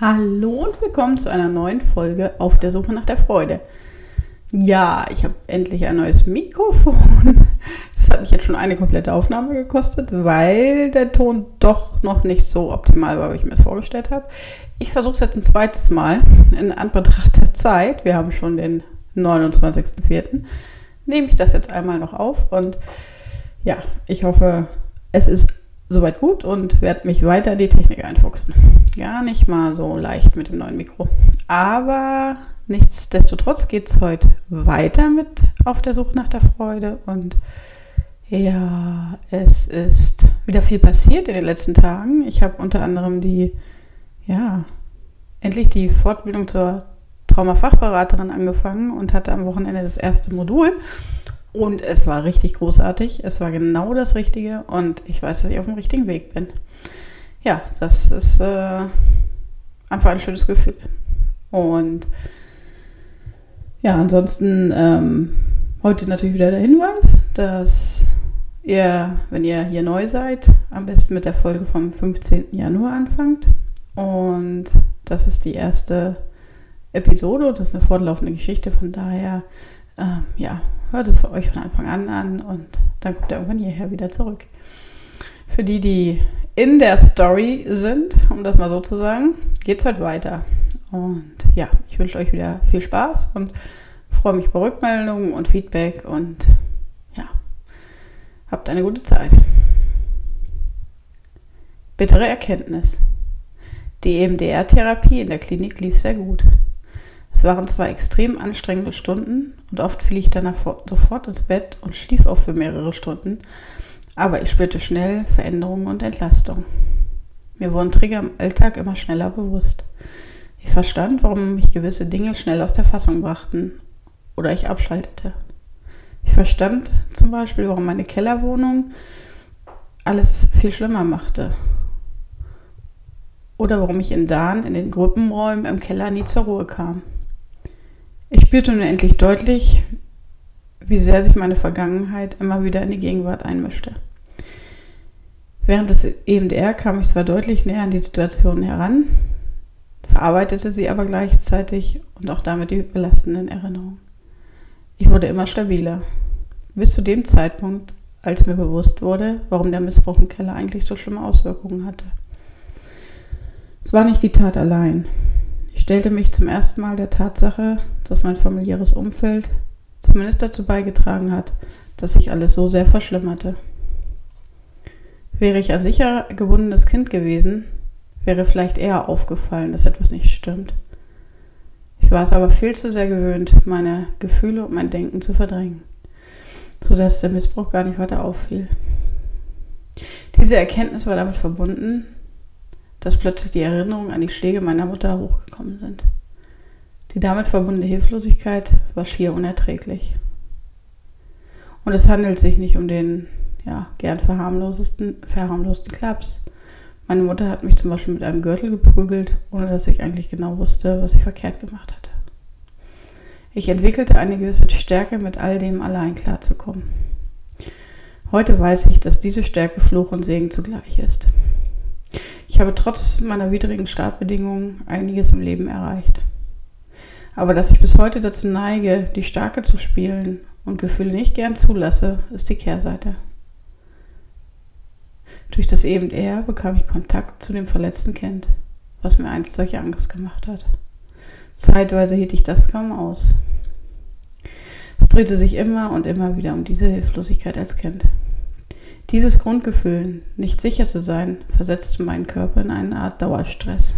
Hallo und willkommen zu einer neuen Folge auf der Suche nach der Freude. Ja, ich habe endlich ein neues Mikrofon. Das hat mich jetzt schon eine komplette Aufnahme gekostet, weil der Ton doch noch nicht so optimal war, wie ich mir es vorgestellt habe. Ich versuche es jetzt ein zweites Mal in Anbetracht der Zeit. Wir haben schon den 29.04. Nehme ich das jetzt einmal noch auf und ja, ich hoffe, es ist soweit gut und werde mich weiter in die Technik einfuchsen. Gar nicht mal so leicht mit dem neuen Mikro. Aber nichtsdestotrotz geht es heute weiter mit auf der Suche nach der Freude. Und ja, es ist wieder viel passiert in den letzten Tagen. Ich habe unter anderem die, ja, endlich die Fortbildung zur Traumafachberaterin angefangen und hatte am Wochenende das erste Modul. Und es war richtig großartig. Es war genau das Richtige und ich weiß, dass ich auf dem richtigen Weg bin. Ja, das ist äh, einfach ein schönes Gefühl. Und ja, ansonsten ähm, heute natürlich wieder der Hinweis, dass ihr, wenn ihr hier neu seid, am besten mit der Folge vom 15. Januar anfangt. Und das ist die erste Episode, das ist eine fortlaufende Geschichte, von daher, ähm, ja, hört es für euch von Anfang an an und dann kommt er irgendwann hierher wieder zurück. Für die, die in der Story sind, um das mal so zu sagen, geht es heute weiter. Und ja, ich wünsche euch wieder viel Spaß und freue mich über Rückmeldungen und Feedback und ja, habt eine gute Zeit. Bittere Erkenntnis. Die EMDR-Therapie in der Klinik lief sehr gut. Es waren zwar extrem anstrengende Stunden und oft fiel ich danach sofort ins Bett und schlief auch für mehrere Stunden, aber ich spürte schnell Veränderungen und Entlastung. Mir wurden Trigger im Alltag immer schneller bewusst. Ich verstand, warum mich gewisse Dinge schnell aus der Fassung brachten oder ich abschaltete. Ich verstand zum Beispiel, warum meine Kellerwohnung alles viel schlimmer machte. Oder warum ich in Dahn in den Gruppenräumen im Keller nie zur Ruhe kam. Ich spürte nun endlich deutlich, wie sehr sich meine Vergangenheit immer wieder in die Gegenwart einmischte. Während des EMDR kam ich zwar deutlich näher an die Situation heran, verarbeitete sie aber gleichzeitig und auch damit die belastenden Erinnerungen. Ich wurde immer stabiler, bis zu dem Zeitpunkt, als mir bewusst wurde, warum der Missbrauch im Keller eigentlich so schlimme Auswirkungen hatte. Es war nicht die Tat allein. Stellte mich zum ersten Mal der Tatsache, dass mein familiäres Umfeld zumindest dazu beigetragen hat, dass sich alles so sehr verschlimmerte. Wäre ich ein sicher gebundenes Kind gewesen, wäre vielleicht eher aufgefallen, dass etwas nicht stimmt. Ich war es aber viel zu sehr gewöhnt, meine Gefühle und mein Denken zu verdrängen, sodass der Missbrauch gar nicht weiter auffiel. Diese Erkenntnis war damit verbunden, dass plötzlich die Erinnerungen an die Schläge meiner Mutter hochgekommen sind. Die damit verbundene Hilflosigkeit war schier unerträglich. Und es handelt sich nicht um den ja, gern verharmlosesten, verharmlosten Klaps. Meine Mutter hat mich zum Beispiel mit einem Gürtel geprügelt, ohne dass ich eigentlich genau wusste, was ich verkehrt gemacht hatte. Ich entwickelte eine gewisse Stärke, mit all dem allein klarzukommen. Heute weiß ich, dass diese Stärke Fluch und Segen zugleich ist. Ich habe trotz meiner widrigen Startbedingungen einiges im Leben erreicht. Aber dass ich bis heute dazu neige, die Starke zu spielen und Gefühle nicht gern zulasse, ist die Kehrseite. Durch das eben er bekam ich Kontakt zu dem verletzten Kind, was mir einst solche Angst gemacht hat. Zeitweise hielt ich das kaum aus. Es drehte sich immer und immer wieder um diese Hilflosigkeit als Kind. Dieses Grundgefühl, nicht sicher zu sein, versetzte meinen Körper in eine Art Dauerstress.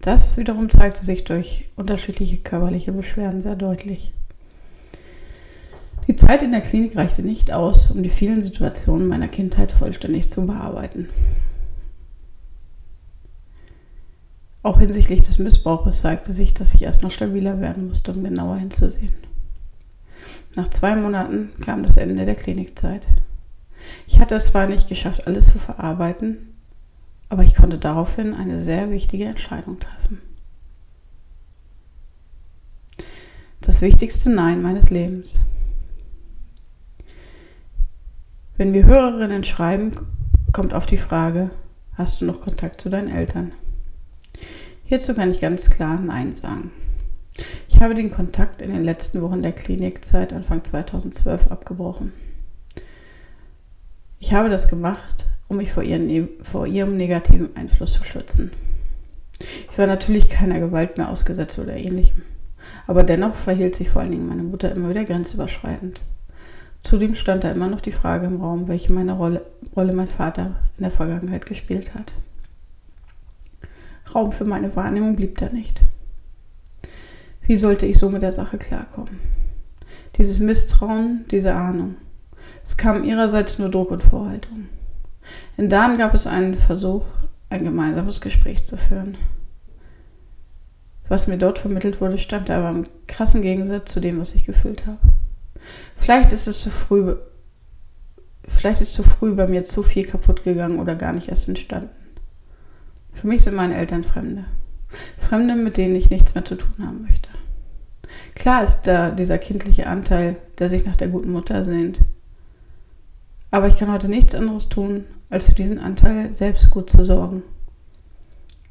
Das wiederum zeigte sich durch unterschiedliche körperliche Beschwerden sehr deutlich. Die Zeit in der Klinik reichte nicht aus, um die vielen Situationen meiner Kindheit vollständig zu bearbeiten. Auch hinsichtlich des Missbrauches zeigte sich, dass ich erst noch stabiler werden musste, um genauer hinzusehen. Nach zwei Monaten kam das Ende der Klinikzeit. Ich hatte es zwar nicht geschafft, alles zu verarbeiten, aber ich konnte daraufhin eine sehr wichtige Entscheidung treffen. Das wichtigste Nein meines Lebens. Wenn wir Hörerinnen schreiben, kommt auf die Frage, hast du noch Kontakt zu deinen Eltern? Hierzu kann ich ganz klar Nein sagen. Ich habe den Kontakt in den letzten Wochen der Klinikzeit Anfang 2012 abgebrochen. Ich habe das gemacht, um mich vor, ihren, vor ihrem negativen Einfluss zu schützen. Ich war natürlich keiner Gewalt mehr ausgesetzt oder ähnlichem. Aber dennoch verhielt sich vor allen Dingen meine Mutter immer wieder grenzüberschreitend. Zudem stand da immer noch die Frage im Raum, welche meine Rolle, Rolle mein Vater in der Vergangenheit gespielt hat. Raum für meine Wahrnehmung blieb da nicht. Wie sollte ich so mit der Sache klarkommen? Dieses Misstrauen, diese Ahnung. Es kam ihrerseits nur Druck und Vorhaltung. In Dan gab es einen Versuch, ein gemeinsames Gespräch zu führen. Was mir dort vermittelt wurde, stand aber im krassen Gegensatz zu dem, was ich gefühlt habe. Vielleicht ist es zu früh, vielleicht ist zu früh bei mir zu viel kaputt gegangen oder gar nicht erst entstanden. Für mich sind meine Eltern Fremde. Fremde, mit denen ich nichts mehr zu tun haben möchte. Klar ist da dieser kindliche Anteil, der sich nach der guten Mutter sehnt. Aber ich kann heute nichts anderes tun, als für diesen Anteil selbst gut zu sorgen.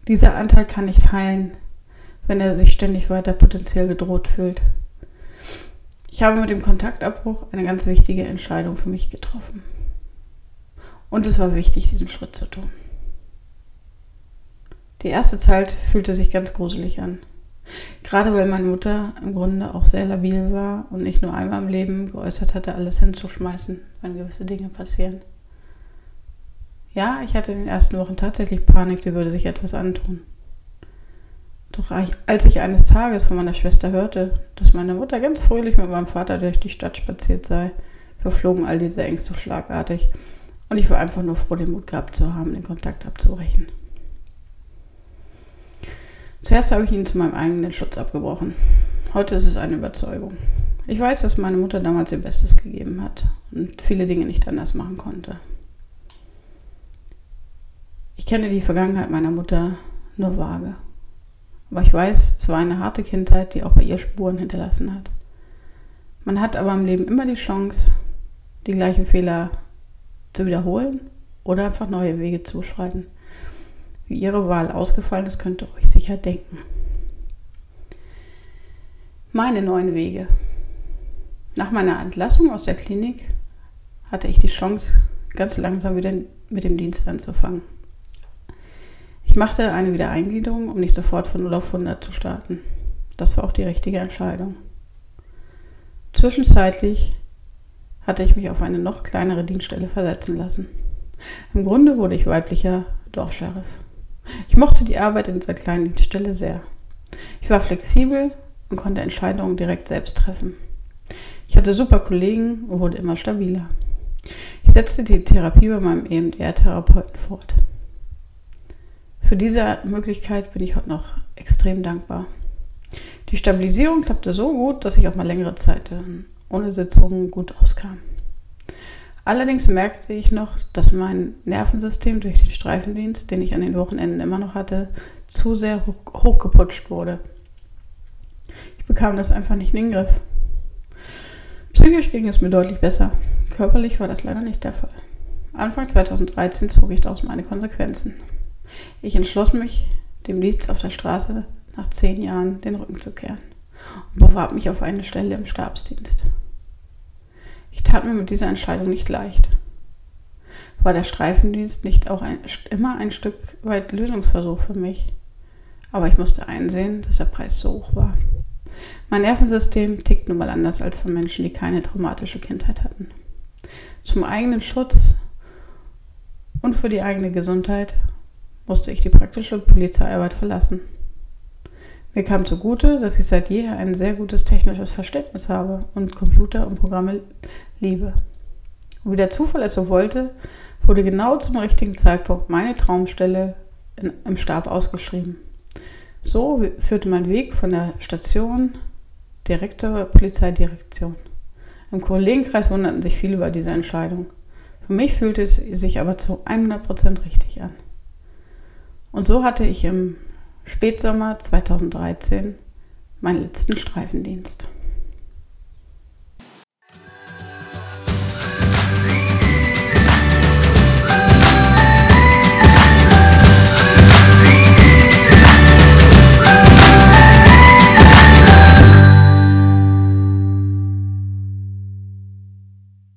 Dieser Anteil kann nicht heilen, wenn er sich ständig weiter potenziell bedroht fühlt. Ich habe mit dem Kontaktabbruch eine ganz wichtige Entscheidung für mich getroffen. Und es war wichtig, diesen Schritt zu tun. Die erste Zeit fühlte sich ganz gruselig an. Gerade weil meine Mutter im Grunde auch sehr labil war und nicht nur einmal im Leben geäußert hatte, alles hinzuschmeißen, wenn gewisse Dinge passieren. Ja, ich hatte in den ersten Wochen tatsächlich Panik, sie würde sich etwas antun. Doch als ich eines Tages von meiner Schwester hörte, dass meine Mutter ganz fröhlich mit meinem Vater durch die Stadt spaziert sei, verflogen all diese Ängste schlagartig und ich war einfach nur froh, den Mut gehabt zu haben, den Kontakt abzubrechen. Zuerst habe ich ihn zu meinem eigenen Schutz abgebrochen. Heute ist es eine Überzeugung. Ich weiß, dass meine Mutter damals ihr Bestes gegeben hat und viele Dinge nicht anders machen konnte. Ich kenne die Vergangenheit meiner Mutter nur vage. Aber ich weiß, es war eine harte Kindheit, die auch bei ihr Spuren hinterlassen hat. Man hat aber im Leben immer die Chance, die gleichen Fehler zu wiederholen oder einfach neue Wege zu schreiten. Wie ihre Wahl ausgefallen ist, könnt ihr euch sicher denken. Meine neuen Wege. Nach meiner Entlassung aus der Klinik hatte ich die Chance, ganz langsam wieder mit dem Dienst anzufangen. Ich machte eine Wiedereingliederung, um nicht sofort von 0 auf 100 zu starten. Das war auch die richtige Entscheidung. Zwischenzeitlich hatte ich mich auf eine noch kleinere Dienststelle versetzen lassen. Im Grunde wurde ich weiblicher Dorfscheriff. Ich mochte die Arbeit in dieser kleinen Dienststelle sehr. Ich war flexibel und konnte Entscheidungen direkt selbst treffen. Ich hatte super Kollegen und wurde immer stabiler. Ich setzte die Therapie bei meinem EMDR-Therapeuten fort. Für diese Möglichkeit bin ich heute noch extrem dankbar. Die Stabilisierung klappte so gut, dass ich auch mal längere Zeit ohne Sitzungen gut auskam. Allerdings merkte ich noch, dass mein Nervensystem durch den Streifendienst, den ich an den Wochenenden immer noch hatte, zu sehr hoch, hochgeputscht wurde. Ich bekam das einfach nicht in den Griff. Psychisch ging es mir deutlich besser. Körperlich war das leider nicht der Fall. Anfang 2013 zog ich daraus meine Konsequenzen. Ich entschloss mich, dem Dienst auf der Straße nach zehn Jahren den Rücken zu kehren und bewarb mich auf eine Stelle im Stabsdienst. Ich tat mir mit dieser Entscheidung nicht leicht. War der Streifendienst nicht auch ein, immer ein Stück weit Lösungsversuch für mich? Aber ich musste einsehen, dass der Preis so hoch war. Mein Nervensystem tickt nun mal anders als von Menschen, die keine traumatische Kindheit hatten. Zum eigenen Schutz und für die eigene Gesundheit musste ich die praktische Polizeiarbeit verlassen. Mir kam zugute, dass ich seit jeher ein sehr gutes technisches Verständnis habe und Computer und Programme liebe. Und wie der Zufall es so wollte, wurde genau zum richtigen Zeitpunkt meine Traumstelle in, im Stab ausgeschrieben. So führte mein Weg von der Station direkt zur Polizeidirektion. Im Kollegenkreis wunderten sich viele über diese Entscheidung. Für mich fühlte es sich aber zu 100% richtig an. Und so hatte ich im Spätsommer 2013 meinen letzten Streifendienst.